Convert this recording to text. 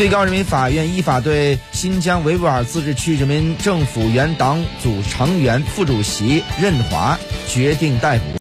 最高人民法院依法对新疆维吾尔自治区人民政府原党组成员副主席任华决定逮捕。